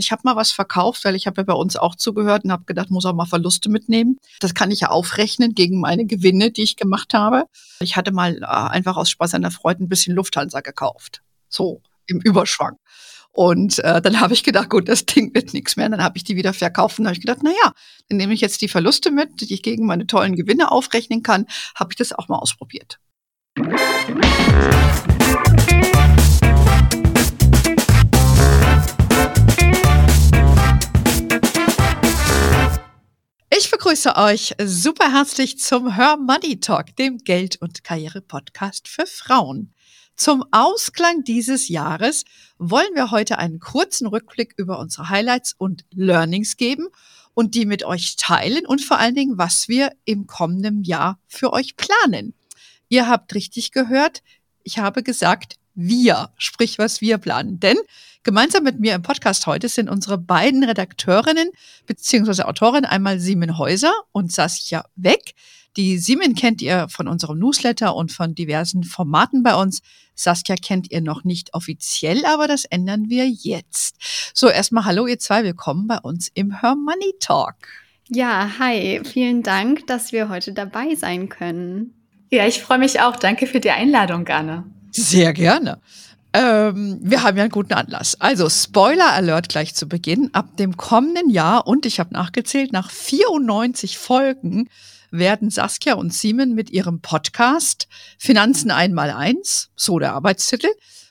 Ich habe mal was verkauft, weil ich habe ja bei uns auch zugehört und habe gedacht, muss auch mal Verluste mitnehmen. Das kann ich ja aufrechnen gegen meine Gewinne, die ich gemacht habe. Ich hatte mal äh, einfach aus Spaß an der Freude ein bisschen Lufthansa gekauft. So im Überschwang. Und äh, dann habe ich gedacht, gut, das Ding wird nichts mehr. Und dann habe ich die wieder verkauft und habe ich gedacht, na ja, dann nehme ich jetzt die Verluste mit, die ich gegen meine tollen Gewinne aufrechnen kann. Habe ich das auch mal ausprobiert. Ich begrüße euch super herzlich zum Her Money Talk, dem Geld- und Karriere-Podcast für Frauen. Zum Ausklang dieses Jahres wollen wir heute einen kurzen Rückblick über unsere Highlights und Learnings geben und die mit euch teilen und vor allen Dingen, was wir im kommenden Jahr für euch planen. Ihr habt richtig gehört, ich habe gesagt, wir, sprich was wir planen. Denn gemeinsam mit mir im Podcast heute sind unsere beiden Redakteurinnen bzw. Autorinnen, einmal Simon Häuser und Saskia Weck. Die Simon kennt ihr von unserem Newsletter und von diversen Formaten bei uns. Saskia kennt ihr noch nicht offiziell, aber das ändern wir jetzt. So, erstmal hallo ihr zwei, willkommen bei uns im Her Money Talk. Ja, hi, vielen Dank, dass wir heute dabei sein können. Ja, ich freue mich auch. Danke für die Einladung, Anne. Sehr gerne. Ähm, wir haben ja einen guten Anlass. Also Spoiler Alert gleich zu Beginn. Ab dem kommenden Jahr und ich habe nachgezählt, nach 94 Folgen werden Saskia und Simon mit ihrem Podcast Finanzen einmal eins, so der Arbeitstitel,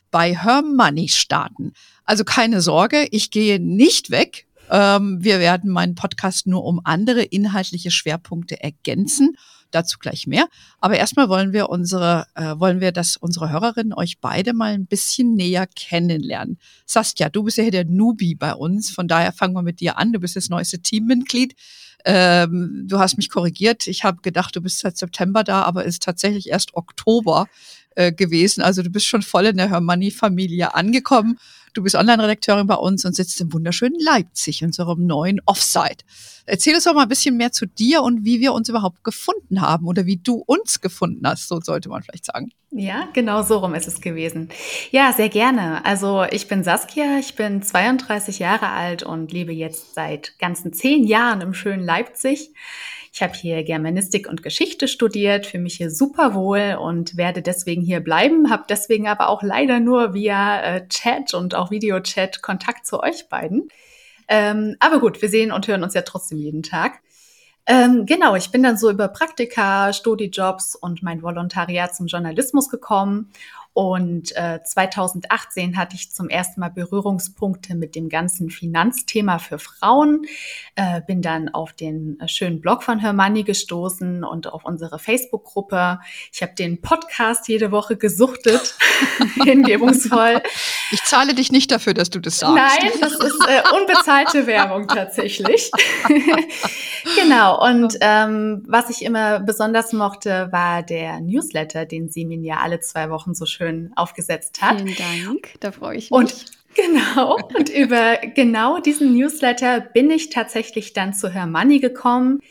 bei Her Money starten. Also keine Sorge, ich gehe nicht weg. Ähm, wir werden meinen Podcast nur um andere inhaltliche Schwerpunkte ergänzen. Dazu gleich mehr. Aber erstmal wollen wir unsere, äh, wollen wir, dass unsere Hörerinnen euch beide mal ein bisschen näher kennenlernen. Saskia, du bist ja hier der Newbie bei uns. Von daher fangen wir mit dir an. Du bist das neueste Teammitglied. Ähm, du hast mich korrigiert. Ich habe gedacht, du bist seit September da, aber ist tatsächlich erst Oktober äh, gewesen. Also du bist schon voll in der Hermanni-Familie angekommen. Du bist Online-Redakteurin bei uns und sitzt im wunderschönen Leipzig, unserem neuen Offsite. Erzähl uns doch mal ein bisschen mehr zu dir und wie wir uns überhaupt gefunden haben oder wie du uns gefunden hast, so sollte man vielleicht sagen. Ja, genau so rum ist es gewesen. Ja, sehr gerne. Also ich bin Saskia, ich bin 32 Jahre alt und lebe jetzt seit ganzen zehn Jahren im schönen Leipzig. Ich habe hier Germanistik und Geschichte studiert, für mich hier super wohl und werde deswegen hier bleiben, habe deswegen aber auch leider nur via äh, Chat und auch Videochat Kontakt zu euch beiden. Ähm, aber gut, wir sehen und hören uns ja trotzdem jeden Tag. Ähm, genau, ich bin dann so über Praktika, Studijobs und mein Volontariat zum Journalismus gekommen und äh, 2018 hatte ich zum ersten Mal Berührungspunkte mit dem ganzen Finanzthema für Frauen. Äh, bin dann auf den äh, schönen Blog von Hermanni gestoßen und auf unsere Facebook-Gruppe. Ich habe den Podcast jede Woche gesuchtet, hingebungsvoll. Ich zahle dich nicht dafür, dass du das sagst. Nein, das ist äh, unbezahlte Werbung tatsächlich. genau. Und ähm, was ich immer besonders mochte, war der Newsletter, den sie mir ja alle zwei Wochen so schön aufgesetzt hat. Vielen Dank, da freue ich mich. Und Genau. Und über genau diesen Newsletter bin ich tatsächlich dann zu Hermanni gekommen.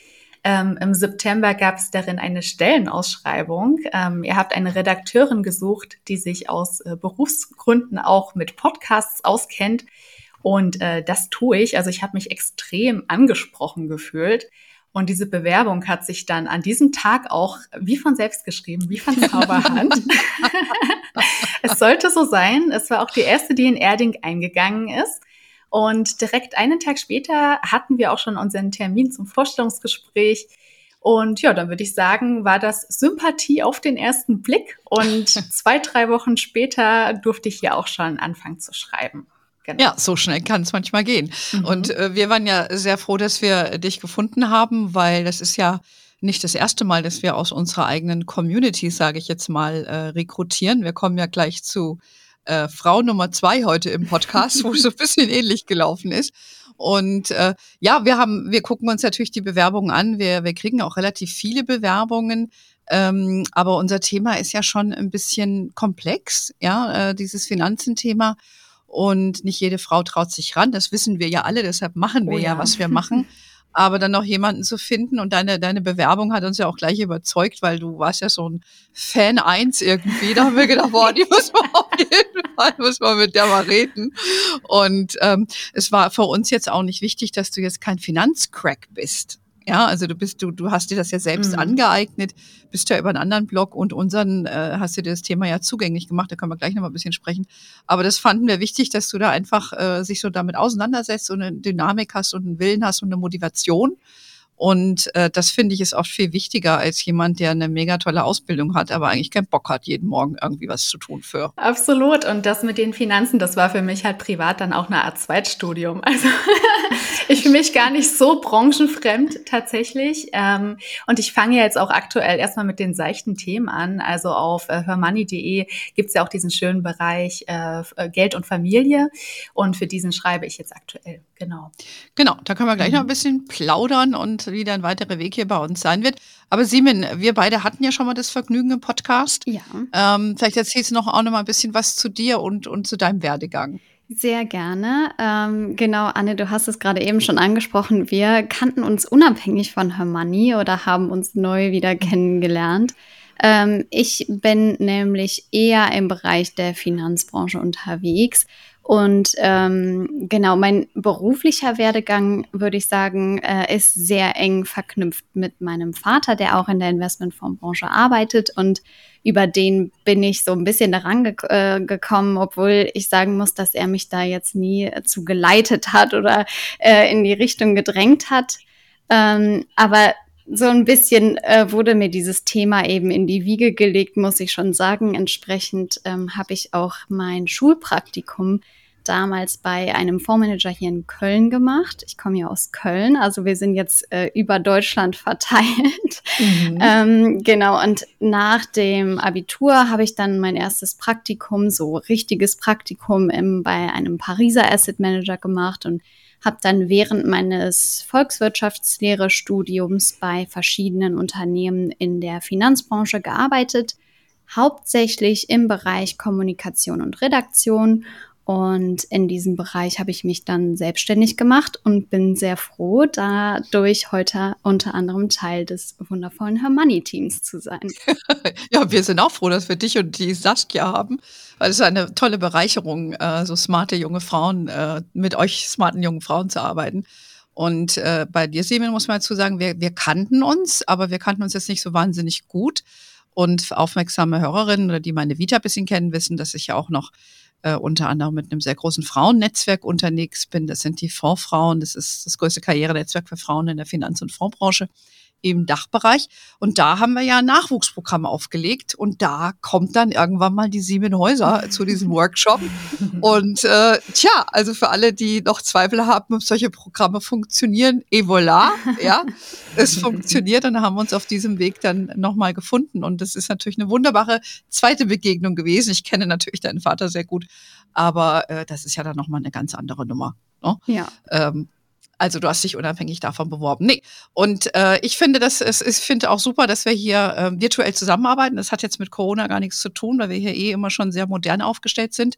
Ähm, Im September gab es darin eine Stellenausschreibung. Ähm, ihr habt eine Redakteurin gesucht, die sich aus äh, Berufsgründen auch mit Podcasts auskennt. Und äh, das tue ich. Also ich habe mich extrem angesprochen gefühlt. Und diese Bewerbung hat sich dann an diesem Tag auch wie von selbst geschrieben, wie von Zauberhand. es sollte so sein. Es war auch die erste, die in Erding eingegangen ist. Und direkt einen Tag später hatten wir auch schon unseren Termin zum Vorstellungsgespräch. Und ja, dann würde ich sagen, war das Sympathie auf den ersten Blick. Und zwei, drei Wochen später durfte ich ja auch schon anfangen zu schreiben. Genau. Ja, so schnell kann es manchmal gehen. Mhm. Und äh, wir waren ja sehr froh, dass wir dich gefunden haben, weil das ist ja nicht das erste Mal, dass wir aus unserer eigenen Community, sage ich jetzt mal, äh, rekrutieren. Wir kommen ja gleich zu äh, Frau Nummer zwei heute im Podcast, wo es so ein bisschen ähnlich gelaufen ist. Und äh, ja, wir haben, wir gucken uns natürlich die Bewerbungen an. Wir, wir kriegen auch relativ viele Bewerbungen. Ähm, aber unser Thema ist ja schon ein bisschen komplex, ja, äh, dieses Finanzenthema. Und nicht jede Frau traut sich ran. Das wissen wir ja alle, deshalb machen wir oh ja. ja, was wir machen. Aber dann noch jemanden zu finden und deine, deine Bewerbung hat uns ja auch gleich überzeugt, weil du warst ja so ein Fan eins irgendwie. Da haben wir gedacht, boah, die muss man auf jeden Fall, muss man mit der mal reden. Und ähm, es war für uns jetzt auch nicht wichtig, dass du jetzt kein Finanzcrack bist. Ja, also du bist, du, du hast dir das ja selbst mhm. angeeignet, bist ja über einen anderen Blog und unseren äh, hast du dir das Thema ja zugänglich gemacht, da können wir gleich noch mal ein bisschen sprechen. Aber das fanden wir wichtig, dass du da einfach äh, sich so damit auseinandersetzt und eine Dynamik hast und einen Willen hast und eine Motivation. Und äh, das finde ich ist oft viel wichtiger als jemand, der eine mega tolle Ausbildung hat, aber eigentlich keinen Bock hat, jeden Morgen irgendwie was zu tun für. Absolut. Und das mit den Finanzen, das war für mich halt privat dann auch eine Art Zweitstudium. Also ich fühle mich gar nicht so branchenfremd tatsächlich. Ähm, und ich fange jetzt auch aktuell erstmal mit den seichten Themen an. Also auf äh, hörmoney.de gibt es ja auch diesen schönen Bereich äh, äh, Geld und Familie. Und für diesen schreibe ich jetzt aktuell. Genau. Genau, da können wir gleich mhm. noch ein bisschen plaudern und wie dein weiterer Weg hier bei uns sein wird. Aber Simen, wir beide hatten ja schon mal das Vergnügen im Podcast. Ja. Ähm, vielleicht erzählst du noch auch noch mal ein bisschen was zu dir und, und zu deinem Werdegang. Sehr gerne. Ähm, genau, Anne, du hast es gerade eben schon angesprochen. Wir kannten uns unabhängig von Hermanni oder haben uns neu wieder kennengelernt. Ähm, ich bin nämlich eher im Bereich der Finanzbranche unterwegs und ähm, genau, mein beruflicher Werdegang, würde ich sagen, äh, ist sehr eng verknüpft mit meinem Vater, der auch in der Investmentfondsbranche arbeitet. Und über den bin ich so ein bisschen daran ge äh, gekommen, obwohl ich sagen muss, dass er mich da jetzt nie zu geleitet hat oder äh, in die Richtung gedrängt hat. Ähm, aber so ein bisschen äh, wurde mir dieses Thema eben in die Wiege gelegt, muss ich schon sagen. Entsprechend ähm, habe ich auch mein Schulpraktikum damals bei einem Fondsmanager hier in Köln gemacht. Ich komme ja aus Köln, also wir sind jetzt äh, über Deutschland verteilt. Mhm. Ähm, genau, und nach dem Abitur habe ich dann mein erstes Praktikum, so richtiges Praktikum im, bei einem Pariser Asset Manager gemacht und habe dann während meines Volkswirtschaftslehre-Studiums bei verschiedenen Unternehmen in der Finanzbranche gearbeitet, hauptsächlich im Bereich Kommunikation und Redaktion und in diesem Bereich habe ich mich dann selbstständig gemacht und bin sehr froh, dadurch heute unter anderem Teil des wundervollen Hermoney-Teams zu sein. ja, wir sind auch froh, dass wir dich und die Saskia haben, weil es ist eine tolle Bereicherung, äh, so smarte junge Frauen, äh, mit euch smarten jungen Frauen zu arbeiten. Und äh, bei dir, Siemens, muss man dazu sagen, wir, wir kannten uns, aber wir kannten uns jetzt nicht so wahnsinnig gut. Und aufmerksame Hörerinnen oder die meine Vita ein bisschen kennen, wissen, dass ich ja auch noch äh, unter anderem mit einem sehr großen Frauennetzwerk unterwegs bin. Das sind die Fondsfrauen. Das ist das größte Karrierenetzwerk für Frauen in der Finanz- und Fondsbranche im Dachbereich. Und da haben wir ja ein Nachwuchsprogramm aufgelegt und da kommt dann irgendwann mal die Sieben Häuser zu diesem Workshop. Und äh, tja, also für alle, die noch Zweifel haben, ob solche Programme funktionieren, et voilà, ja, es funktioniert und haben uns auf diesem Weg dann nochmal gefunden. Und das ist natürlich eine wunderbare zweite Begegnung gewesen. Ich kenne natürlich deinen Vater sehr gut, aber äh, das ist ja dann nochmal eine ganz andere Nummer. Ne? Ja. Ähm, also du hast dich unabhängig davon beworben. Nee. Und äh, ich finde das, es, ich finde auch super, dass wir hier äh, virtuell zusammenarbeiten. Das hat jetzt mit Corona gar nichts zu tun, weil wir hier eh immer schon sehr modern aufgestellt sind.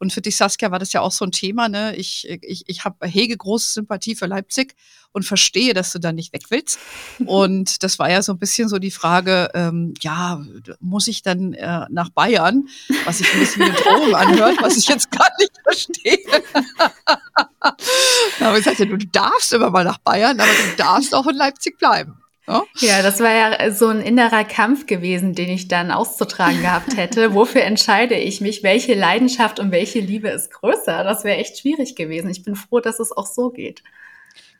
Und für dich, Saskia, war das ja auch so ein Thema. Ne? Ich, ich, ich habe hege große Sympathie für Leipzig und verstehe, dass du da nicht weg willst. Und das war ja so ein bisschen so die Frage, ähm, ja, muss ich dann äh, nach Bayern, was sich ein bisschen eine Drohung anhört, was ich jetzt gar nicht verstehe. Aber ich sagte, du darfst immer mal nach Bayern, aber du darfst auch in Leipzig bleiben. Ja, das war ja so ein innerer Kampf gewesen, den ich dann auszutragen gehabt hätte. Wofür entscheide ich mich? Welche Leidenschaft und welche Liebe ist größer? Das wäre echt schwierig gewesen. Ich bin froh, dass es auch so geht.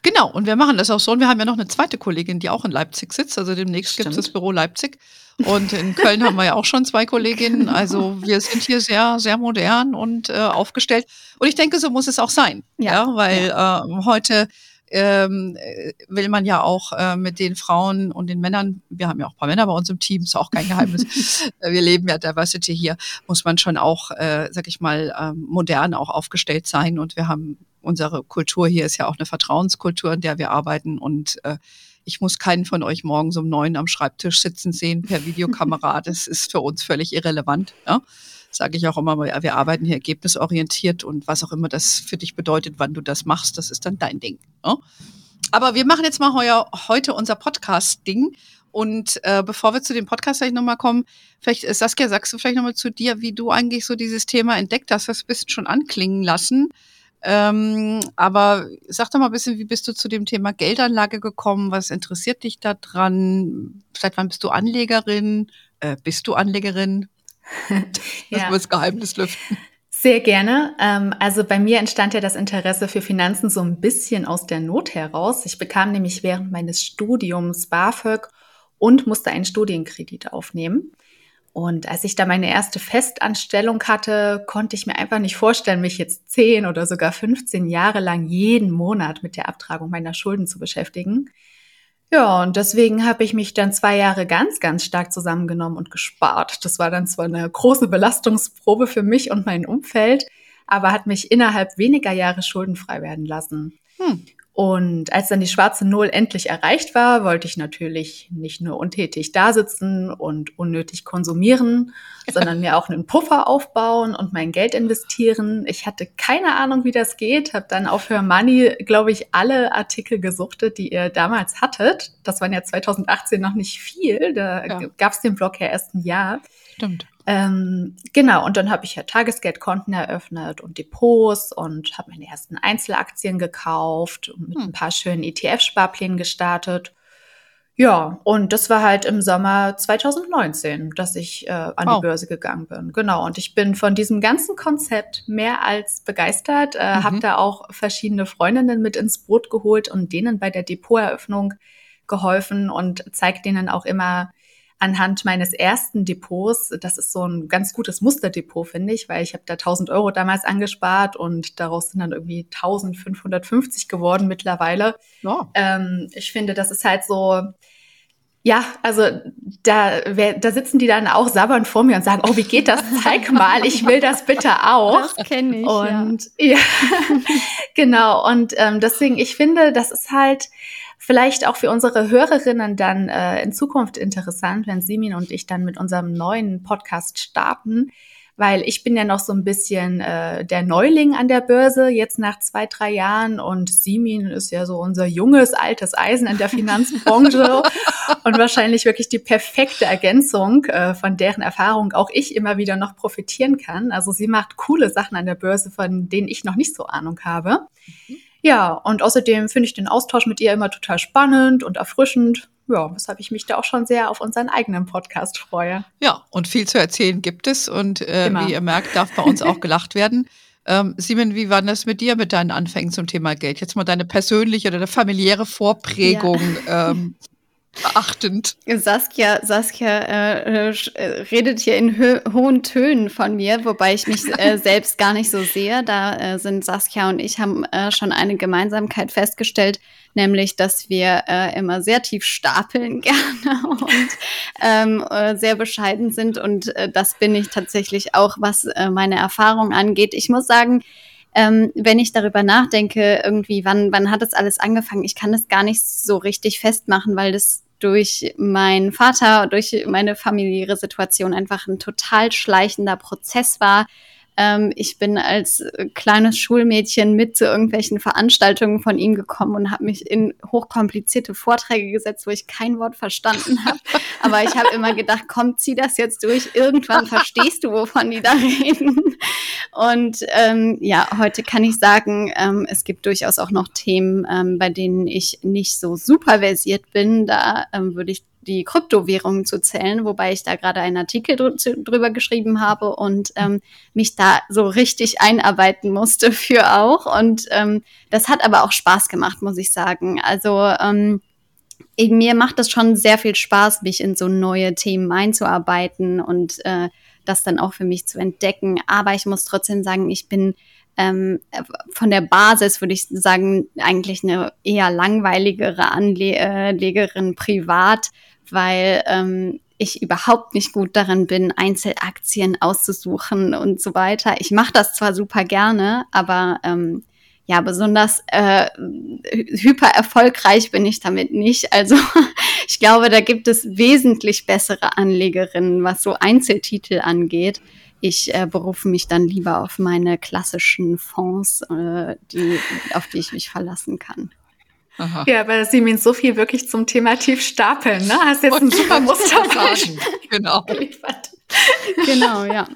Genau, und wir machen das auch so. Und wir haben ja noch eine zweite Kollegin, die auch in Leipzig sitzt. Also demnächst gibt es das Büro Leipzig. Und in Köln haben wir ja auch schon zwei Kolleginnen. Also wir sind hier sehr, sehr modern und äh, aufgestellt. Und ich denke, so muss es auch sein. Ja, ja weil ja. Äh, heute ähm, will man ja auch äh, mit den Frauen und den Männern, wir haben ja auch ein paar Männer bei uns im Team, ist auch kein Geheimnis, äh, wir leben ja Diversity hier, muss man schon auch, äh, sag ich mal, ähm, modern auch aufgestellt sein und wir haben, unsere Kultur hier ist ja auch eine Vertrauenskultur, in der wir arbeiten und äh, ich muss keinen von euch morgens um neun am Schreibtisch sitzen sehen per Videokamera. Das ist für uns völlig irrelevant. Ja? sage ich auch immer, wir arbeiten hier ergebnisorientiert und was auch immer das für dich bedeutet, wann du das machst, das ist dann dein Ding. Ne? aber wir machen jetzt mal heuer, heute unser Podcast-Ding. Und äh, bevor wir zu dem Podcast vielleicht nochmal kommen, vielleicht, äh, Saskia, sagst du vielleicht nochmal zu dir, wie du eigentlich so dieses Thema entdeckt hast, das bist schon anklingen lassen. Ähm, aber sag doch mal ein bisschen, wie bist du zu dem Thema Geldanlage gekommen? Was interessiert dich da dran? Seit wann bist du Anlegerin? Äh, bist du Anlegerin? Das ja. das Geheimnis lüften. Sehr gerne. Ähm, also bei mir entstand ja das Interesse für Finanzen so ein bisschen aus der Not heraus. Ich bekam nämlich während meines Studiums BAföG und musste einen Studienkredit aufnehmen. Und als ich da meine erste Festanstellung hatte, konnte ich mir einfach nicht vorstellen, mich jetzt zehn oder sogar 15 Jahre lang jeden Monat mit der Abtragung meiner Schulden zu beschäftigen. Ja, und deswegen habe ich mich dann zwei Jahre ganz, ganz stark zusammengenommen und gespart. Das war dann zwar eine große Belastungsprobe für mich und mein Umfeld, aber hat mich innerhalb weniger Jahre schuldenfrei werden lassen. Hm. Und als dann die schwarze Null endlich erreicht war, wollte ich natürlich nicht nur untätig dasitzen und unnötig konsumieren, sondern mir auch einen Puffer aufbauen und mein Geld investieren. Ich hatte keine Ahnung, wie das geht, habe dann auf Her Money, glaube ich, alle Artikel gesuchtet, die ihr damals hattet. Das waren ja 2018 noch nicht viel, da ja. gab es den Blog ja erst ein Jahr. Stimmt. Ähm, genau, und dann habe ich ja Tagesgeldkonten eröffnet und Depots und habe meine ersten Einzelaktien gekauft und mit hm. ein paar schönen ETF-Sparplänen gestartet. Ja, und das war halt im Sommer 2019, dass ich äh, an oh. die Börse gegangen bin. Genau, und ich bin von diesem ganzen Konzept mehr als begeistert, äh, mhm. habe da auch verschiedene Freundinnen mit ins Boot geholt und denen bei der Depoteröffnung geholfen und zeigt denen auch immer, anhand meines ersten Depots, das ist so ein ganz gutes Musterdepot, finde ich, weil ich habe da 1000 Euro damals angespart und daraus sind dann irgendwie 1550 geworden mittlerweile. Oh. Ähm, ich finde, das ist halt so, ja, also da, wer, da sitzen die dann auch sabbernd vor mir und sagen, oh, wie geht das? Zeig mal, ich will das bitte auch. Das kenne ich. Und ja, ja genau. Und ähm, deswegen, ich finde, das ist halt vielleicht auch für unsere Hörerinnen dann äh, in Zukunft interessant, wenn Simin und ich dann mit unserem neuen Podcast starten, weil ich bin ja noch so ein bisschen äh, der Neuling an der Börse, jetzt nach zwei, drei Jahren und Simin ist ja so unser junges, altes Eisen in der Finanzbranche und wahrscheinlich wirklich die perfekte Ergänzung, äh, von deren Erfahrung auch ich immer wieder noch profitieren kann. Also sie macht coole Sachen an der Börse, von denen ich noch nicht so Ahnung habe. Mhm. Ja, und außerdem finde ich den Austausch mit ihr immer total spannend und erfrischend. Ja, weshalb ich mich da auch schon sehr auf unseren eigenen Podcast freue. Ja, und viel zu erzählen gibt es und äh, wie ihr merkt, darf bei uns auch gelacht werden. Ähm, Simon, wie war das mit dir mit deinen Anfängen zum Thema Geld? Jetzt mal deine persönliche oder familiäre Vorprägung. Ja. Ähm, beachtend. Saskia, Saskia äh, äh, redet hier in hohen Tönen von mir, wobei ich mich äh, selbst gar nicht so sehe. Da äh, sind Saskia und ich haben äh, schon eine Gemeinsamkeit festgestellt, nämlich, dass wir äh, immer sehr tief stapeln gerne und ähm, sehr bescheiden sind. Und das bin ich tatsächlich auch, was meine Erfahrung angeht. Ich muss sagen, ähm, wenn ich darüber nachdenke, irgendwie, wann, wann hat das alles angefangen? Ich kann das gar nicht so richtig festmachen, weil das durch meinen Vater, durch meine familiäre Situation einfach ein total schleichender Prozess war. Ähm, ich bin als äh, kleines Schulmädchen mit zu irgendwelchen Veranstaltungen von ihm gekommen und habe mich in hochkomplizierte Vorträge gesetzt, wo ich kein Wort verstanden habe. Aber ich habe immer gedacht, komm, zieh das jetzt durch. Irgendwann verstehst du, wovon die da reden. Und ähm, ja, heute kann ich sagen, ähm, es gibt durchaus auch noch Themen, ähm, bei denen ich nicht so super versiert bin. Da ähm, würde ich die Kryptowährungen zu zählen, wobei ich da gerade einen Artikel dr drüber geschrieben habe und ähm, mich da so richtig einarbeiten musste für auch. Und ähm, das hat aber auch Spaß gemacht, muss ich sagen. Also ähm, mir macht es schon sehr viel Spaß, mich in so neue Themen einzuarbeiten und äh, das dann auch für mich zu entdecken. Aber ich muss trotzdem sagen, ich bin ähm, von der Basis, würde ich sagen, eigentlich eine eher langweiligere Anlegerin privat weil ähm, ich überhaupt nicht gut darin bin, Einzelaktien auszusuchen und so weiter. Ich mache das zwar super gerne, aber ähm, ja, besonders äh, hyper erfolgreich bin ich damit nicht. Also ich glaube, da gibt es wesentlich bessere Anlegerinnen, was so Einzeltitel angeht. Ich äh, berufe mich dann lieber auf meine klassischen Fonds, äh, die, auf die ich mich verlassen kann. Aha. Ja, aber sie meint so viel wirklich zum Thema Tiefstapeln, ne? Hast jetzt ein super Muster Genau. genau, ja.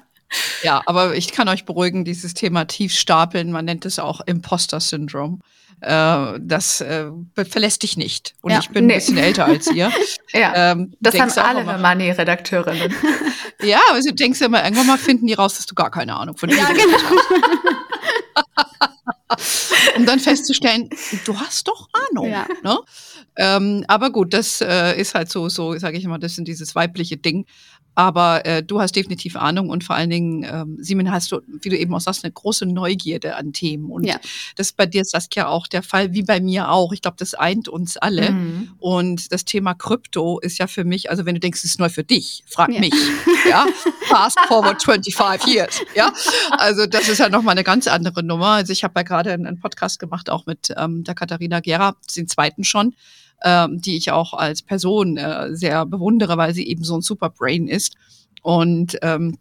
Ja, aber ich kann euch beruhigen, dieses Thema Tiefstapeln, man nennt es auch Imposter-Syndrom. Äh, das äh, verlässt dich nicht. Und ja, ich bin nee. ein bisschen älter als ihr. ja, ähm, das haben alle Money-Redakteurinnen. ja, aber du denkst ja immer, irgendwann mal finden die raus, dass du gar keine Ahnung von dir ja, genau. Um dann festzustellen, du hast doch Ahnung. Ja. Ne? Ähm, aber gut, das äh, ist halt so, so sage ich immer, das sind dieses weibliche Ding. Aber äh, du hast definitiv Ahnung und vor allen Dingen, ähm, Simon, hast du, wie du eben auch sagst, eine große Neugierde an Themen. Und ja. das ist bei dir, Saskia, auch der Fall, wie bei mir auch. Ich glaube, das eint uns alle. Mhm. Und das Thema Krypto ist ja für mich, also wenn du denkst, es ist neu für dich, frag ja. mich. Ja, fast forward 25 years. Ja, also das ist ja nochmal eine ganz andere Nummer. Also ich habe ja gerade einen Podcast gemacht, auch mit ähm, der Katharina Gera, den zweiten schon ähm, die ich auch als Person äh, sehr bewundere, weil sie eben so ein Superbrain ist. Und ähm,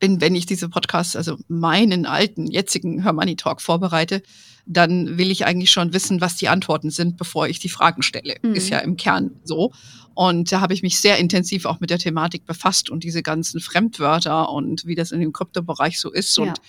in, wenn ich diese Podcasts, also meinen alten, jetzigen Hermoney Talk vorbereite, dann will ich eigentlich schon wissen, was die Antworten sind, bevor ich die Fragen stelle. Mhm. Ist ja im Kern so. Und da habe ich mich sehr intensiv auch mit der Thematik befasst und diese ganzen Fremdwörter und wie das in dem Kryptobereich so ist. Ja. Und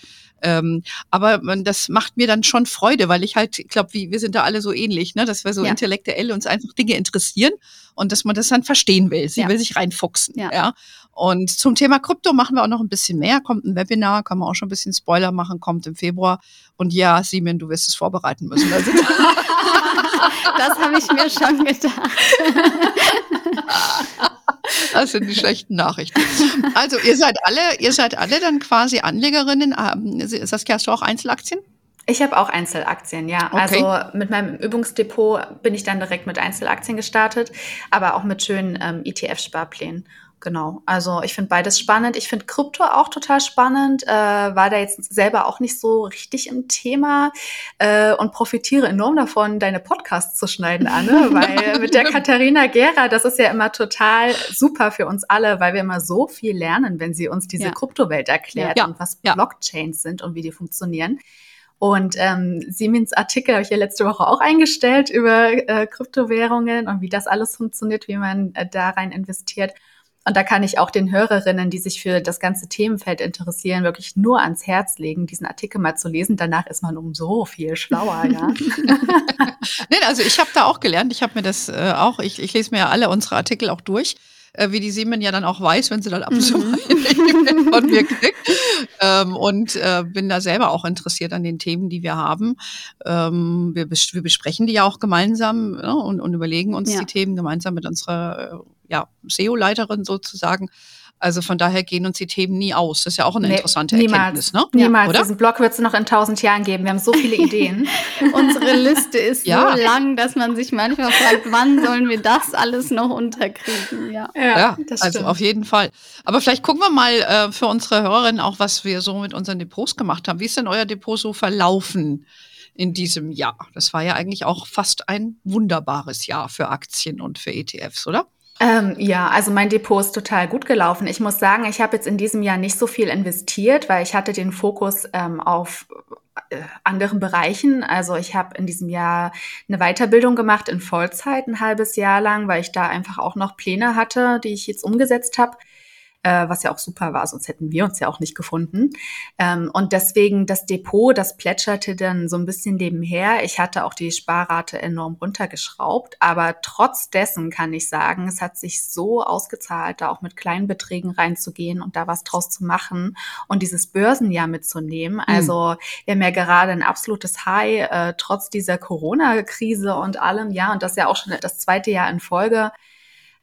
ähm, aber man, das macht mir dann schon Freude, weil ich halt, ich glaube, wir sind da alle so ähnlich, ne? dass wir so ja. intellektuell uns einfach Dinge interessieren und dass man das dann verstehen will. Sie ja. will sich reinfuchsen. Ja. ja. Und zum Thema Krypto machen wir auch noch ein bisschen mehr. Kommt ein Webinar, kann man auch schon ein bisschen Spoiler machen, kommt im Februar. Und ja, Simon, du wirst es vorbereiten müssen. Also das habe ich mir schon gedacht. Das sind die schlechten Nachrichten. Also ihr seid alle, ihr seid alle dann quasi Anlegerinnen. Ähm, Saskia, hast du auch Einzelaktien? Ich habe auch Einzelaktien, ja. Okay. Also mit meinem Übungsdepot bin ich dann direkt mit Einzelaktien gestartet, aber auch mit schönen ähm, ETF-Sparplänen. Genau. Also ich finde beides spannend. Ich finde Krypto auch total spannend. Äh, war da jetzt selber auch nicht so richtig im Thema äh, und profitiere enorm davon, deine Podcasts zu schneiden, Anne, weil mit der Katharina Gera, das ist ja immer total super für uns alle, weil wir immer so viel lernen, wenn sie uns diese ja. Kryptowelt erklärt ja. und was ja. Blockchains sind und wie die funktionieren. Und ähm, Siemens Artikel habe ich ja letzte Woche auch eingestellt über äh, Kryptowährungen und wie das alles funktioniert, wie man äh, da rein investiert. Und da kann ich auch den Hörerinnen, die sich für das ganze Themenfeld interessieren, wirklich nur ans Herz legen, diesen Artikel mal zu lesen. Danach ist man um so viel schlauer, ja. nee, also ich habe da auch gelernt. Ich habe mir das äh, auch, ich, ich lese mir ja alle unsere Artikel auch durch äh, wie die Siemen ja dann auch weiß, wenn sie dann ab und zu mhm. von mir kriegt. Ähm, und äh, bin da selber auch interessiert an den Themen, die wir haben. Ähm, wir, bes wir besprechen die ja auch gemeinsam ja, und, und überlegen uns ja. die Themen gemeinsam mit unserer äh, ja, SEO-Leiterin sozusagen. Also von daher gehen uns die Themen nie aus. Das ist ja auch eine nee, interessante niemals, Erkenntnis, ne? Niemals. Oder? Diesen Blog wird es noch in tausend Jahren geben. Wir haben so viele Ideen. Unsere Liste ist ja. so lang, dass man sich manchmal fragt, wann sollen wir das alles noch unterkriegen? Ja, ja, ja also auf jeden Fall. Aber vielleicht gucken wir mal äh, für unsere Hörerinnen auch, was wir so mit unseren Depots gemacht haben. Wie ist denn euer Depot so verlaufen? in diesem Jahr. Das war ja eigentlich auch fast ein wunderbares Jahr für Aktien und für ETFs, oder? Ähm, ja, also mein Depot ist total gut gelaufen. Ich muss sagen, ich habe jetzt in diesem Jahr nicht so viel investiert, weil ich hatte den Fokus ähm, auf äh, anderen Bereichen. Also ich habe in diesem Jahr eine Weiterbildung gemacht in Vollzeit ein halbes Jahr lang, weil ich da einfach auch noch Pläne hatte, die ich jetzt umgesetzt habe äh, was ja auch super war, sonst hätten wir uns ja auch nicht gefunden. Ähm, und deswegen das Depot, das plätscherte dann so ein bisschen nebenher. Ich hatte auch die Sparrate enorm runtergeschraubt, aber trotz dessen kann ich sagen, es hat sich so ausgezahlt, da auch mit kleinen Beträgen reinzugehen und da was draus zu machen und dieses Börsenjahr mitzunehmen. Mhm. Also wir haben ja gerade ein absolutes High, äh, trotz dieser Corona-Krise und allem, ja, und das ja auch schon das zweite Jahr in Folge.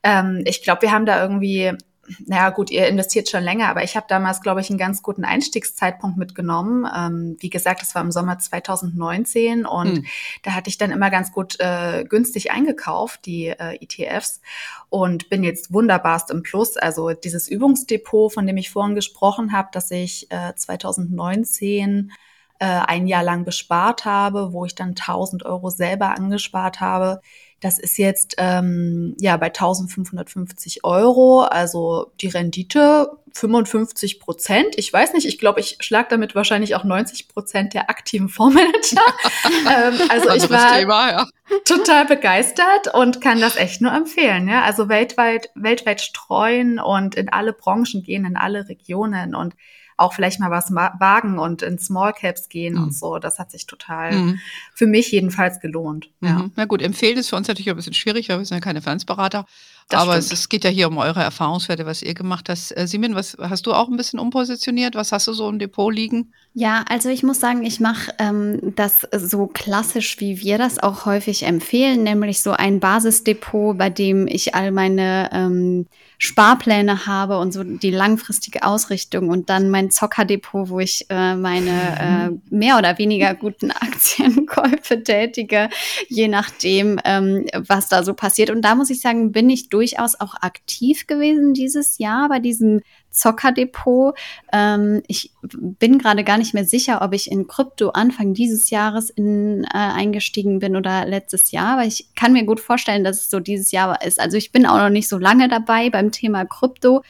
Ähm, ich glaube, wir haben da irgendwie naja gut, ihr investiert schon länger, aber ich habe damals, glaube ich, einen ganz guten Einstiegszeitpunkt mitgenommen. Ähm, wie gesagt, das war im Sommer 2019 und mhm. da hatte ich dann immer ganz gut äh, günstig eingekauft, die äh, ETFs und bin jetzt wunderbarst im Plus. Also dieses Übungsdepot, von dem ich vorhin gesprochen habe, dass ich äh, 2019 äh, ein Jahr lang bespart habe, wo ich dann 1000 Euro selber angespart habe. Das ist jetzt ähm, ja bei 1550 Euro, also die Rendite 55 Prozent. Ich weiß nicht, ich glaube, ich schlag damit wahrscheinlich auch 90 Prozent der aktiven Fondsmanager. ähm, also ich war Thema, ja. total begeistert und kann das echt nur empfehlen. Ja? Also weltweit, weltweit streuen und in alle Branchen gehen, in alle Regionen und auch vielleicht mal was wagen und in Small Caps gehen mhm. und so. Das hat sich total mhm. für mich jedenfalls gelohnt. Ja. Mhm. Na gut, empfehlen ist für uns natürlich ein bisschen schwierig, weil wir sind ja keine Finanzberater. Das Aber es, es, geht ja hier um eure Erfahrungswerte, was ihr gemacht hast. Äh, Simin, was hast du auch ein bisschen umpositioniert? Was hast du so im Depot liegen? Ja, also ich muss sagen, ich mache ähm, das so klassisch, wie wir das auch häufig empfehlen, nämlich so ein Basisdepot, bei dem ich all meine ähm, Sparpläne habe und so die langfristige Ausrichtung und dann mein Zockerdepot, wo ich äh, meine äh, mehr oder weniger guten Aktienkäufe tätige, je nachdem, ähm, was da so passiert. Und da muss ich sagen, bin ich durchaus auch aktiv gewesen dieses Jahr bei diesem Zockerdepot. Ähm, ich bin gerade gar nicht mehr sicher, ob ich in Krypto Anfang dieses Jahres in, äh, eingestiegen bin oder letztes Jahr, aber ich kann mir gut vorstellen, dass es so dieses Jahr ist. Also ich bin auch noch nicht so lange dabei beim Thema Krypto,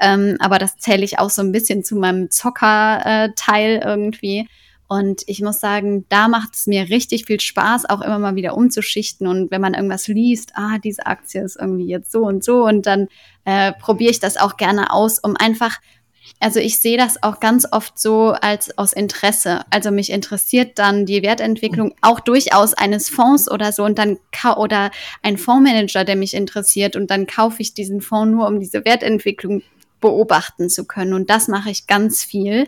ähm, aber das zähle ich auch so ein bisschen zu meinem Zocker-Teil äh, irgendwie. Und ich muss sagen, da macht es mir richtig viel Spaß, auch immer mal wieder umzuschichten. Und wenn man irgendwas liest, ah, diese Aktie ist irgendwie jetzt so und so, und dann äh, probiere ich das auch gerne aus, um einfach, also ich sehe das auch ganz oft so als aus Interesse. Also mich interessiert dann die Wertentwicklung auch durchaus eines Fonds oder so und dann oder ein Fondsmanager, der mich interessiert und dann kaufe ich diesen Fonds nur, um diese Wertentwicklung beobachten zu können. Und das mache ich ganz viel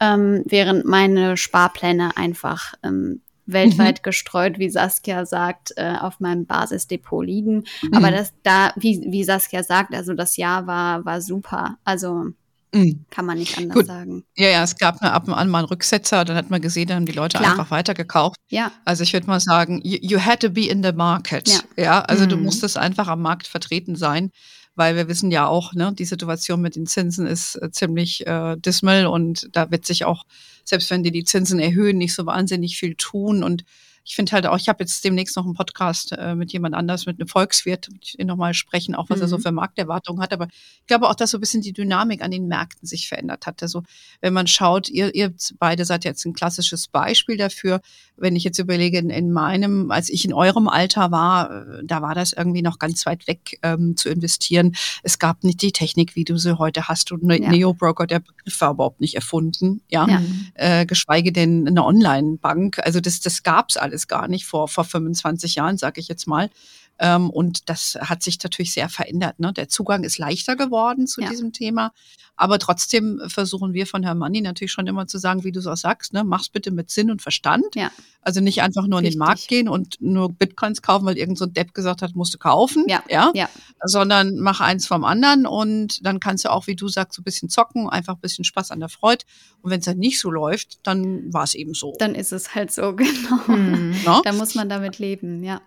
ähm, während meine Sparpläne einfach ähm, weltweit mhm. gestreut, wie Saskia sagt, äh, auf meinem Basisdepot liegen. Mhm. Aber das da, wie, wie Saskia sagt, also das Jahr war, war super. Also mhm. kann man nicht anders Gut. sagen. Ja, ja, es gab ab und an mal einen Rücksetzer, dann hat man gesehen, dann haben die Leute Klar. einfach weitergekauft. Ja. Also ich würde mal sagen, you, you, had to be in the market. Ja, ja also du mhm. musstest einfach am Markt vertreten sein weil wir wissen ja auch, ne, die Situation mit den Zinsen ist äh, ziemlich äh, dismal und da wird sich auch, selbst wenn die die Zinsen erhöhen, nicht so wahnsinnig viel tun und ich finde halt auch, ich habe jetzt demnächst noch einen Podcast äh, mit jemand anders, mit einem Volkswirt, mit dem nochmal sprechen, auch was mhm. er so mhm. für Markterwartungen hat. Aber ich glaube auch, dass so ein bisschen die Dynamik an den Märkten sich verändert hat. Also wenn man schaut, ihr, ihr beide seid jetzt ein klassisches Beispiel dafür. Wenn ich jetzt überlege, in, in meinem, als ich in eurem Alter war, äh, da war das irgendwie noch ganz weit weg ähm, zu investieren. Es gab nicht die Technik, wie du sie heute hast. Und ne ja. Neo-Broker, der Begriff war überhaupt nicht erfunden, ja. ja. Äh, geschweige denn eine Online-Bank. Also das, das gab's alles alles gar nicht vor, vor 25 Jahren, sage ich jetzt mal. Ähm, und das hat sich natürlich sehr verändert. Ne? Der Zugang ist leichter geworden zu ja. diesem Thema. Aber trotzdem versuchen wir von Herrn Manni natürlich schon immer zu sagen, wie du es auch sagst, ne? mach's bitte mit Sinn und Verstand. Ja. Also nicht einfach nur Richtig. in den Markt gehen und nur Bitcoins kaufen, weil irgend so ein Depp gesagt hat, musst du kaufen. Ja. Ja? ja. Sondern mach eins vom anderen und dann kannst du auch, wie du sagst, so ein bisschen zocken, einfach ein bisschen Spaß an der Freude. Und wenn es dann nicht so läuft, dann war es eben so. Dann ist es halt so, genau. Mhm. Da muss man damit leben, ja.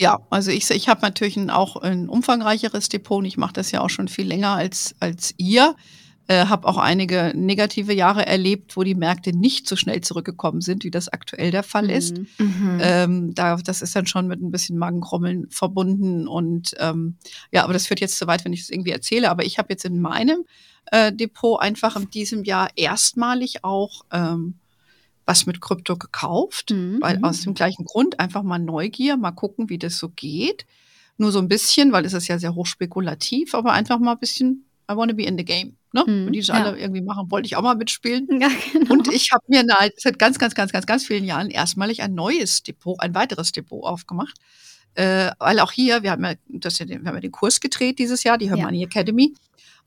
Ja, also ich, ich habe natürlich ein, auch ein umfangreicheres Depot und ich mache das ja auch schon viel länger als, als ihr. Äh, habe auch einige negative Jahre erlebt, wo die Märkte nicht so schnell zurückgekommen sind, wie das aktuell der Fall ist. Mhm. mhm. Ähm, da, das ist dann schon mit ein bisschen Magenkrummeln verbunden. Und ähm, ja, aber das führt jetzt zu weit, wenn ich das irgendwie erzähle. Aber ich habe jetzt in meinem äh, Depot einfach in diesem Jahr erstmalig auch ähm, was mit Krypto gekauft, mhm. weil aus dem gleichen Grund einfach mal Neugier, mal gucken, wie das so geht. Nur so ein bisschen, weil es ist ja sehr hochspekulativ, aber einfach mal ein bisschen, I want to be in the game. Ne? Mhm, und die das ja. alle irgendwie machen, wollte ich auch mal mitspielen. Ja, genau. Und ich habe mir seit ganz, ganz, ganz, ganz, ganz vielen Jahren erstmalig ein neues Depot, ein weiteres Depot aufgemacht. Äh, weil auch hier, wir haben ja, das, wir haben ja den Kurs gedreht dieses Jahr, die Hermanni ja. Academy.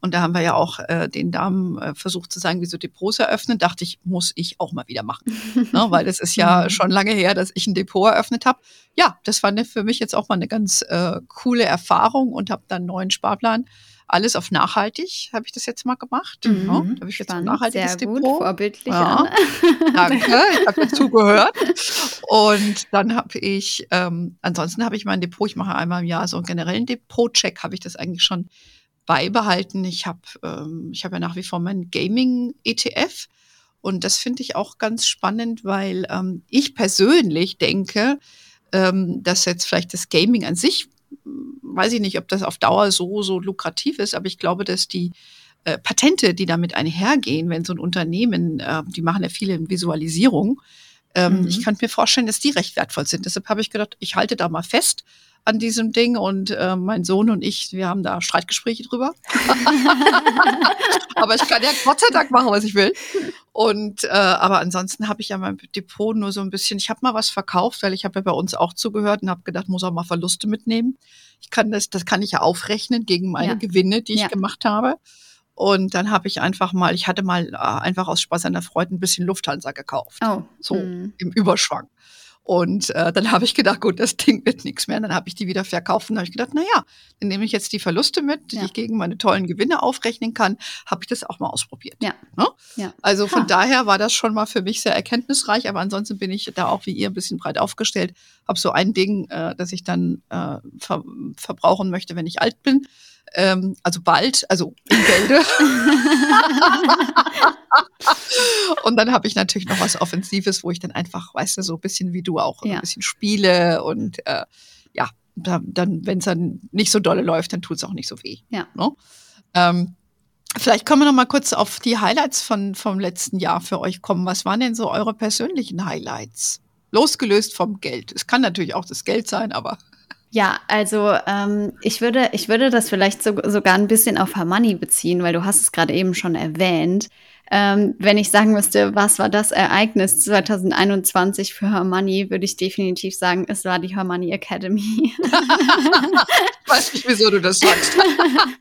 Und da haben wir ja auch äh, den Damen äh, versucht zu sagen, wie so Depots eröffnen. Dachte ich, muss ich auch mal wieder machen. ne? Weil es ist ja mhm. schon lange her, dass ich ein Depot eröffnet habe. Ja, das war ne, für mich jetzt auch mal eine ganz äh, coole Erfahrung und habe dann einen neuen Sparplan. Alles auf nachhaltig habe ich das jetzt mal gemacht. Mhm. Ja, da habe ich jetzt ein nachhaltiges Sehr Depot. Gut, vorbildlich. Ja, danke, ich habe dazu gehört. Und dann habe ich, ähm, ansonsten habe ich mein Depot, ich mache einmal im Jahr so einen generellen Depot-Check, habe ich das eigentlich schon beibehalten. Ich habe ähm, ich hab ja nach wie vor meinen Gaming-ETF Und das finde ich auch ganz spannend, weil ähm, ich persönlich denke, ähm, dass jetzt vielleicht das Gaming an sich, hm, weiß ich nicht, ob das auf Dauer so, so lukrativ ist, aber ich glaube, dass die äh, Patente, die damit einhergehen, wenn so ein Unternehmen, äh, die machen ja viele Visualisierung, ähm, mhm. ich kann mir vorstellen, dass die recht wertvoll sind. Deshalb habe ich gedacht, ich halte da mal fest an diesem Ding und äh, mein Sohn und ich, wir haben da Streitgespräche drüber. aber ich kann ja Gott sei Dank machen, was ich will. Und äh, aber ansonsten habe ich ja mein Depot nur so ein bisschen. Ich habe mal was verkauft, weil ich habe ja bei uns auch zugehört und habe gedacht, muss auch mal Verluste mitnehmen. Ich kann das, das kann ich ja aufrechnen gegen meine ja. Gewinne, die ich ja. gemacht habe. Und dann habe ich einfach mal, ich hatte mal äh, einfach aus Spaß an der Freude ein bisschen Lufthansa gekauft. Oh. So hm. im Überschwang. Und äh, dann habe ich gedacht, gut, das Ding wird nichts mehr. Und dann habe ich die wieder verkauft und habe ich gedacht, na ja, dann nehme ich jetzt die Verluste mit, die ja. ich gegen meine tollen Gewinne aufrechnen kann. Habe ich das auch mal ausprobiert. Ja. Ne? ja. Also von ha. daher war das schon mal für mich sehr erkenntnisreich. Aber ansonsten bin ich da auch wie ihr ein bisschen breit aufgestellt. Habe so ein Ding, äh, das ich dann äh, ver verbrauchen möchte, wenn ich alt bin ähm, also bald, also in Gelde. und dann habe ich natürlich noch was Offensives, wo ich dann einfach, weißt du, so ein bisschen wie du auch, ja. ein bisschen spiele und äh, ja, dann, wenn es dann nicht so dolle läuft, dann tut es auch nicht so weh. Ja. Ne? Ähm, Vielleicht können wir noch mal kurz auf die Highlights von, vom letzten Jahr für euch kommen. Was waren denn so eure persönlichen Highlights? Losgelöst vom Geld. Es kann natürlich auch das Geld sein, aber ja, also ähm, ich, würde, ich würde das vielleicht so, sogar ein bisschen auf Hermanni beziehen, weil du hast es gerade eben schon erwähnt. Ähm, wenn ich sagen müsste, was war das Ereignis 2021 für Hermanni, würde ich definitiv sagen, es war die Hermanni Academy. Weiß nicht, wieso du das sagst.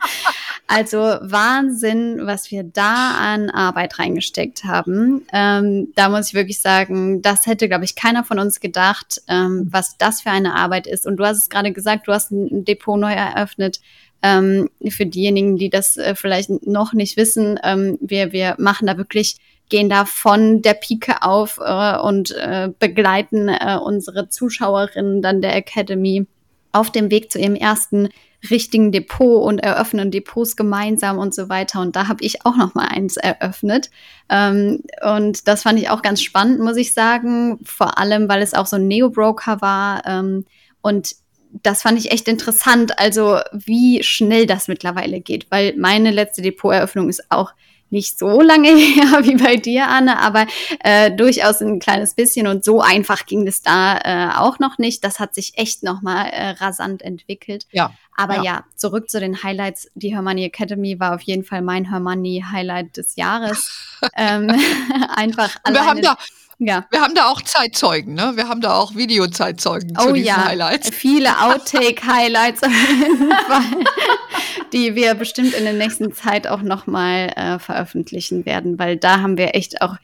also Wahnsinn, was wir da an Arbeit reingesteckt haben. Ähm, da muss ich wirklich sagen, das hätte, glaube ich, keiner von uns gedacht, ähm, was das für eine Arbeit ist. Und du hast es gerade gesagt, du hast ein Depot neu eröffnet. Ähm, für diejenigen, die das äh, vielleicht noch nicht wissen, ähm, wir, wir machen da wirklich, gehen da von der Pike auf äh, und äh, begleiten äh, unsere Zuschauerinnen dann der Academy auf dem Weg zu ihrem ersten richtigen Depot und eröffnen Depots gemeinsam und so weiter. Und da habe ich auch noch mal eins eröffnet. Ähm, und das fand ich auch ganz spannend, muss ich sagen. Vor allem, weil es auch so ein Neo-Broker war. Ähm, und das fand ich echt interessant, also wie schnell das mittlerweile geht, weil meine letzte Depoteröffnung ist auch nicht so lange her wie bei dir, Anne, aber äh, durchaus ein kleines bisschen und so einfach ging es da äh, auch noch nicht. Das hat sich echt nochmal äh, rasant entwickelt. Ja. Aber ja. ja. zurück zu den Highlights. Die Hermione Academy war auf jeden Fall mein Hermione Highlight des Jahres. ähm, einfach. Wir haben da ja. Wir haben da auch Zeitzeugen, ne? Wir haben da auch Videozeitzeugen oh, zu diesen ja. Highlights. Viele Outtake-Highlights auf jeden Fall, die wir bestimmt in der nächsten Zeit auch nochmal äh, veröffentlichen werden, weil da haben wir echt auch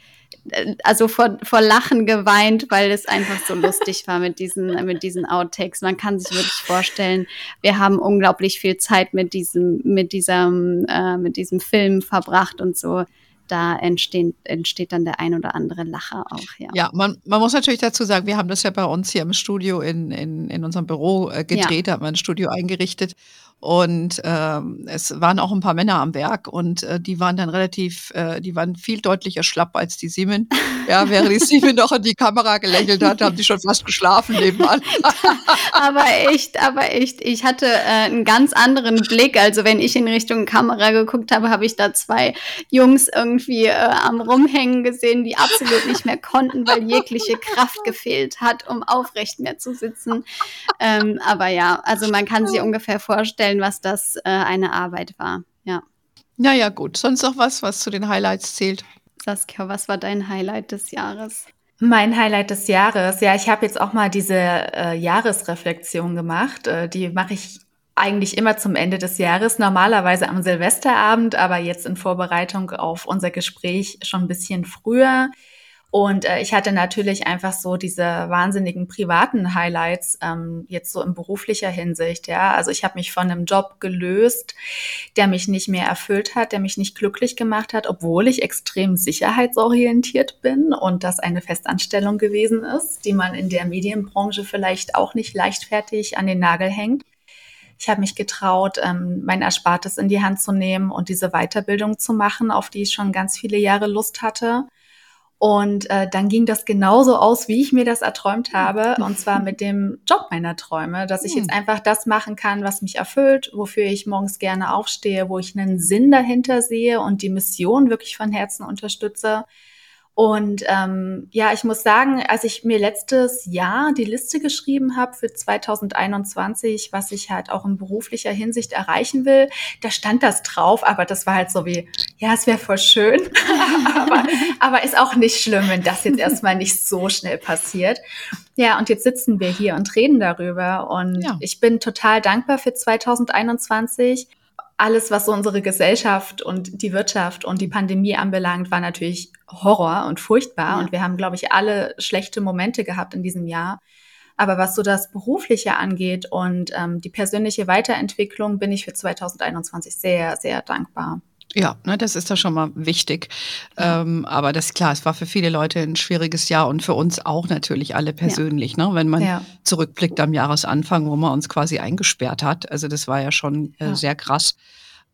äh, also vor, vor Lachen geweint, weil es einfach so lustig war mit diesen, mit diesen Outtakes. Man kann sich wirklich vorstellen, wir haben unglaublich viel Zeit mit diesem, mit diesem, äh, mit diesem Film verbracht und so da entstehen, entsteht dann der ein oder andere Lacher auch. Ja, ja man, man muss natürlich dazu sagen, wir haben das ja bei uns hier im Studio in, in, in unserem Büro äh, gedreht, ja. haben wir ein Studio eingerichtet. Und ähm, es waren auch ein paar Männer am Werk und äh, die waren dann relativ, äh, die waren viel deutlicher schlapp als die Siemen. Ja, während die Siemen noch in die Kamera gelächelt hat, haben die schon fast geschlafen nebenan. aber echt, aber echt. Ich hatte äh, einen ganz anderen Blick. Also wenn ich in Richtung Kamera geguckt habe, habe ich da zwei Jungs irgendwie äh, am Rumhängen gesehen, die absolut nicht mehr konnten, weil jegliche Kraft gefehlt hat, um aufrecht mehr zu sitzen. Ähm, aber ja, also man kann sich ungefähr vorstellen, vorstellen, was das äh, eine Arbeit war. Ja. Naja, gut. Sonst noch was, was zu den Highlights zählt? Saskia, was war dein Highlight des Jahres? Mein Highlight des Jahres, ja, ich habe jetzt auch mal diese äh, Jahresreflexion gemacht. Äh, die mache ich eigentlich immer zum Ende des Jahres, normalerweise am Silvesterabend, aber jetzt in Vorbereitung auf unser Gespräch schon ein bisschen früher. Und äh, ich hatte natürlich einfach so diese wahnsinnigen privaten Highlights ähm, jetzt so in beruflicher Hinsicht. Ja, also ich habe mich von einem Job gelöst, der mich nicht mehr erfüllt hat, der mich nicht glücklich gemacht hat, obwohl ich extrem sicherheitsorientiert bin und das eine Festanstellung gewesen ist, die man in der Medienbranche vielleicht auch nicht leichtfertig an den Nagel hängt. Ich habe mich getraut, ähm, mein Erspartes in die Hand zu nehmen und diese Weiterbildung zu machen, auf die ich schon ganz viele Jahre Lust hatte Und äh, dann ging das genauso aus, wie ich mir das erträumt habe. Und zwar mit dem Job meiner Träume, dass ich jetzt hm. einfach das machen kann, was mich erfüllt, wofür ich morgens gerne aufstehe, wo ich einen Sinn dahinter sehe und die Mission wirklich von Herzen unterstütze. Und ähm, ja, ich muss sagen, als ich mir letztes Jahr die Liste geschrieben habe für 2021, was ich halt auch in beruflicher Hinsicht erreichen will, da stand das drauf, aber das war halt so wie, ja, es wäre voll schön, aber, aber ist auch nicht schlimm, wenn das jetzt erstmal nicht so schnell passiert. Ja, und jetzt sitzen wir hier und reden darüber und ja. ich bin total dankbar für 2021 alles, was so unsere Gesellschaft und die Wirtschaft und die Pandemie anbelangt, war natürlich Horror und furchtbar. Ja. Und wir haben, glaube ich, alle schlechte Momente gehabt in diesem Jahr. Aber was so das Berufliche angeht und ähm, die persönliche Weiterentwicklung, bin ich für 2021 sehr, sehr dankbar. Ja, ne, das ist da schon mal wichtig. Ja. Ähm, aber das ist klar, es war für viele Leute ein schwieriges Jahr und für uns auch natürlich alle persönlich, ja. ne? Wenn man ja. zurückblickt am Jahresanfang, wo man uns quasi eingesperrt hat. Also das war ja schon äh, sehr krass.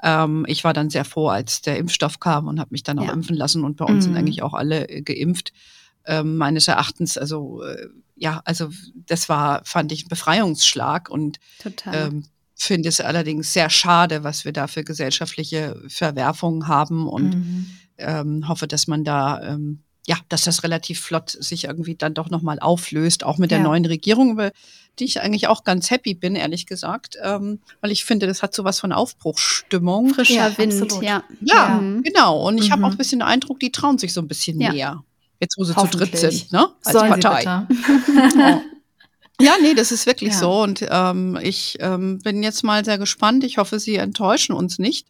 Ähm, ich war dann sehr froh, als der Impfstoff kam und habe mich dann auch impfen lassen und bei uns mhm. sind eigentlich auch alle äh, geimpft. Ähm, meines Erachtens, also äh, ja, also das war, fand ich, ein Befreiungsschlag und Total. Ähm, finde es allerdings sehr schade, was wir da für gesellschaftliche Verwerfungen haben und mhm. ähm, hoffe, dass man da ähm, ja, dass das relativ flott sich irgendwie dann doch nochmal auflöst, auch mit der ja. neuen Regierung, über die ich eigentlich auch ganz happy bin, ehrlich gesagt, ähm, weil ich finde, das hat sowas von Aufbruchsstimmung. Frischer ja, Wind, absolut. ja. Ja, mhm. genau. Und ich mhm. habe auch ein bisschen den Eindruck, die trauen sich so ein bisschen ja. mehr. Jetzt, wo sie zu dritt sind, ne? Als Sollen Partei. Ja, nee, das ist wirklich ja. so. Und ähm, ich ähm, bin jetzt mal sehr gespannt. Ich hoffe, Sie enttäuschen uns nicht,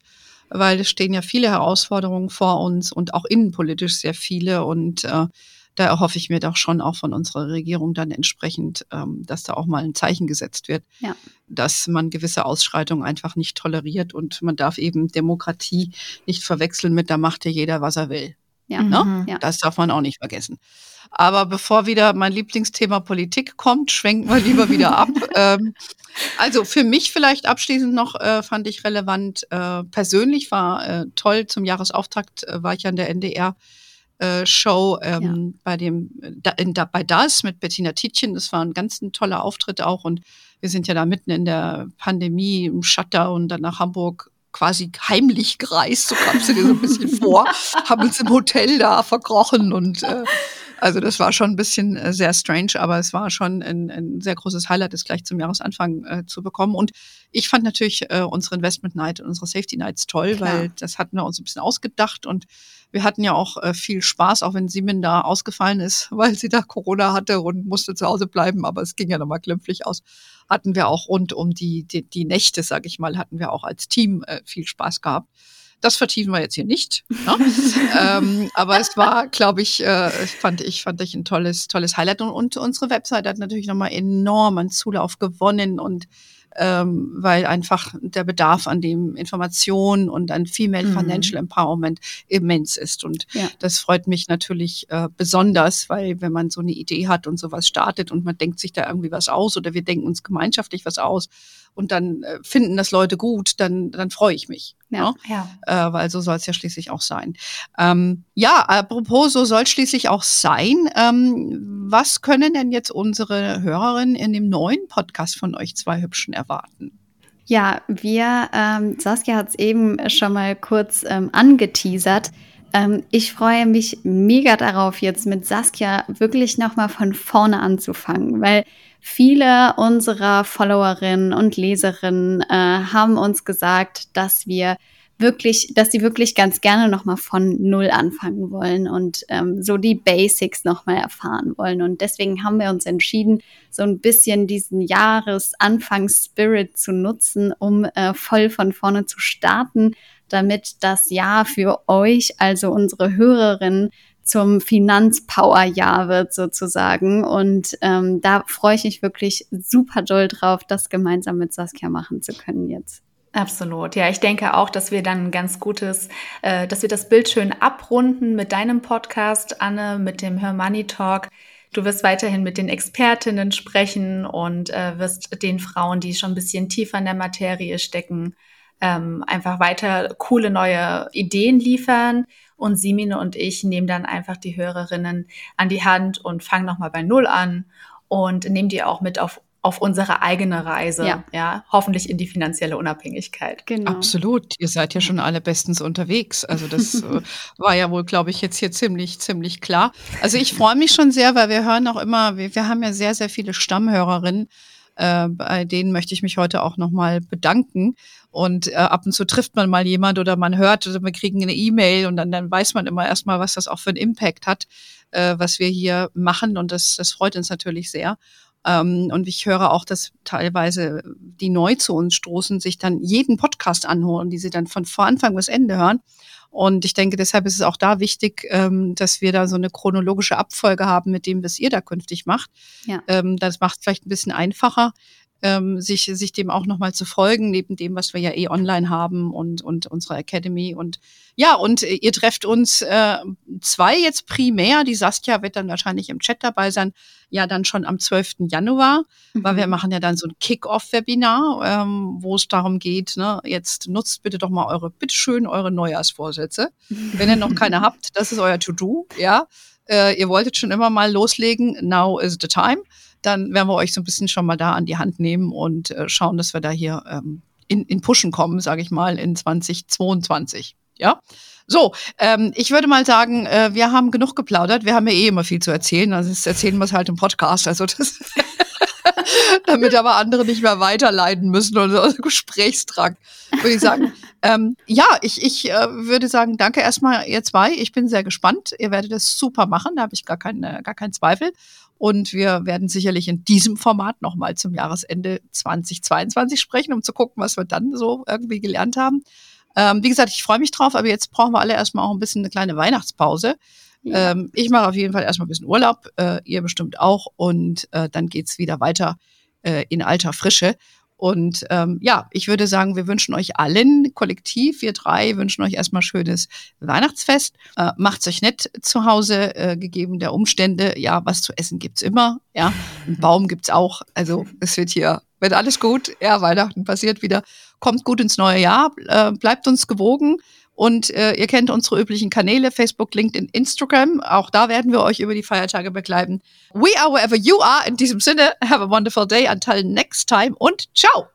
weil es stehen ja viele Herausforderungen vor uns und auch innenpolitisch sehr viele. Und äh, da erhoffe ich mir doch schon auch von unserer Regierung dann entsprechend, ähm, dass da auch mal ein Zeichen gesetzt wird, ja. dass man gewisse Ausschreitungen einfach nicht toleriert und man darf eben Demokratie nicht verwechseln mit, da macht ja jeder, was er will. Ja. Ne? Mhm. ja. Das darf man auch nicht vergessen. Aber bevor wieder mein Lieblingsthema Politik kommt, schwenken wir lieber wieder ab. ähm, also für mich vielleicht abschließend noch äh, fand ich relevant. Äh, persönlich war äh, toll zum Jahresauftakt äh, war ich an der NDR. Äh, Show ähm, ja. bei dem da, in, da, bei das mit Bettina Tietjen. Das war ein ganz ein toller Auftritt auch und wir sind ja da mitten in der Pandemie im Shutdown dann nach Hamburg quasi heimlich gereist, so kam es dir so ein bisschen vor, haben uns im Hotel da verkrochen und äh, also das war schon ein bisschen äh, sehr strange, aber es war schon ein, ein sehr großes Highlight, das gleich zum Jahresanfang äh, zu bekommen. Und ich fand natürlich äh, unsere Investment Night und unsere Safety Nights toll, Klar. weil das hatten wir uns ein bisschen ausgedacht und wir hatten ja auch äh, viel Spaß, auch wenn Siemens da ausgefallen ist, weil sie da Corona hatte und musste zu Hause bleiben, aber es ging ja nochmal glimpflich aus. Hatten wir auch rund um die, die, die Nächte, sag ich mal, hatten wir auch als Team äh, viel Spaß gehabt. Das vertiefen wir jetzt hier nicht. Ne? ähm, aber es war, glaube ich, äh, fand ich, fand ich ein tolles, tolles Highlight. Und, und unsere Website hat natürlich nochmal enorm an Zulauf gewonnen und ähm, weil einfach der Bedarf an dem Information und an Female mhm. Financial Empowerment immens ist. Und ja. das freut mich natürlich äh, besonders, weil wenn man so eine Idee hat und sowas startet und man denkt sich da irgendwie was aus oder wir denken uns gemeinschaftlich was aus und dann äh, finden das Leute gut, dann, dann freue ich mich. Ja, ne? ja. Äh, weil so soll es ja schließlich auch sein. Ähm, ja, apropos, so soll es schließlich auch sein. Ähm, was können denn jetzt unsere Hörerinnen in dem neuen Podcast von euch zwei Hübschen erwarten? Ja, wir, ähm, Saskia hat es eben schon mal kurz ähm, angeteasert. Ähm, ich freue mich mega darauf, jetzt mit Saskia wirklich nochmal von vorne anzufangen, weil Viele unserer Followerinnen und Leserinnen äh, haben uns gesagt, dass wir wirklich, dass sie wirklich ganz gerne nochmal von Null anfangen wollen und ähm, so die Basics nochmal erfahren wollen. Und deswegen haben wir uns entschieden, so ein bisschen diesen Jahresanfangs-Spirit zu nutzen, um äh, voll von vorne zu starten, damit das Jahr für euch, also unsere Hörerinnen, zum Finanzpower-Jahr wird sozusagen. Und ähm, da freue ich mich wirklich super doll drauf, das gemeinsam mit Saskia machen zu können jetzt. Absolut. Ja, ich denke auch, dass wir dann ein ganz gutes, äh, dass wir das Bild schön abrunden mit deinem Podcast, Anne, mit dem Her Money Talk. Du wirst weiterhin mit den Expertinnen sprechen und äh, wirst den Frauen, die schon ein bisschen tiefer in der Materie stecken, ähm, einfach weiter coole neue Ideen liefern. Und Simine und ich nehmen dann einfach die Hörerinnen an die Hand und fangen nochmal bei Null an und nehmen die auch mit auf auf unsere eigene Reise, ja. ja, hoffentlich in die finanzielle Unabhängigkeit. Genau. Absolut. Ihr seid ja schon alle bestens unterwegs. Also das äh, war ja wohl, glaube ich, jetzt hier ziemlich, ziemlich klar. Also ich freue mich schon sehr, weil wir hören auch immer, wir, wir haben ja sehr, sehr viele Stammhörerinnen. Äh, bei denen möchte ich mich heute auch nochmal bedanken. Und äh, ab und zu trifft man mal jemand oder man hört oder wir kriegen eine E-Mail und dann, dann weiß man immer erstmal, was das auch für einen Impact hat, äh, was wir hier machen. Und das, das freut uns natürlich sehr. Ähm, und ich höre auch, dass teilweise die neu zu uns stoßen, sich dann jeden Podcast anhören, die sie dann von vor Anfang bis Ende hören. Und ich denke, deshalb ist es auch da wichtig, ähm, dass wir da so eine chronologische Abfolge haben mit dem, was ihr da künftig macht. Ja. Ähm, das macht es vielleicht ein bisschen einfacher ähm, sich, sich dem auch nochmal zu folgen, neben dem, was wir ja eh online haben und, und unsere Academy. Und ja, und ihr trefft uns äh, zwei jetzt primär. Die Saskia wird dann wahrscheinlich im Chat dabei sein, ja dann schon am 12. Januar, mhm. weil wir machen ja dann so ein Kick-Off-Webinar, ähm, wo es darum geht, ne, jetzt nutzt bitte doch mal eure, bitteschön, eure Neujahrsvorsätze. Wenn ihr noch keine habt, das ist euer To-Do, ja. Äh, ihr wolltet schon immer mal loslegen, now is the time dann werden wir euch so ein bisschen schon mal da an die Hand nehmen und äh, schauen, dass wir da hier ähm, in, in Pushen kommen, sage ich mal, in 2022. Ja. So, ähm, ich würde mal sagen, äh, wir haben genug geplaudert. Wir haben ja eh immer viel zu erzählen. Also das erzählen wir es halt im Podcast. Also das damit aber andere nicht mehr weiterleiden müssen oder also Gesprächstrang, würde ich sagen. Ähm, ja, ich, ich äh, würde sagen, danke erstmal ihr zwei. Ich bin sehr gespannt. Ihr werdet das super machen, da habe ich gar, keine, gar keinen Zweifel. Und wir werden sicherlich in diesem Format nochmal zum Jahresende 2022 sprechen, um zu gucken, was wir dann so irgendwie gelernt haben. Ähm, wie gesagt, ich freue mich drauf, aber jetzt brauchen wir alle erstmal auch ein bisschen eine kleine Weihnachtspause. Ja. Ähm, ich mache auf jeden Fall erstmal ein bisschen Urlaub, äh, ihr bestimmt auch. Und äh, dann geht's wieder weiter äh, in alter Frische. Und ähm, ja, ich würde sagen, wir wünschen euch allen, kollektiv, wir drei, wünschen euch erstmal schönes Weihnachtsfest. Äh, macht's euch nett zu Hause, äh, gegeben der Umstände. Ja, was zu essen gibt's immer. Ja, einen Baum gibt's auch. Also es wird hier, wird alles gut. Ja, Weihnachten passiert wieder. Kommt gut ins neue Jahr. Äh, bleibt uns gewogen. Und äh, ihr kennt unsere üblichen Kanäle, Facebook, LinkedIn, Instagram. Auch da werden wir euch über die Feiertage begleiten. We are wherever you are. In diesem Sinne, have a wonderful day. Until next time und ciao.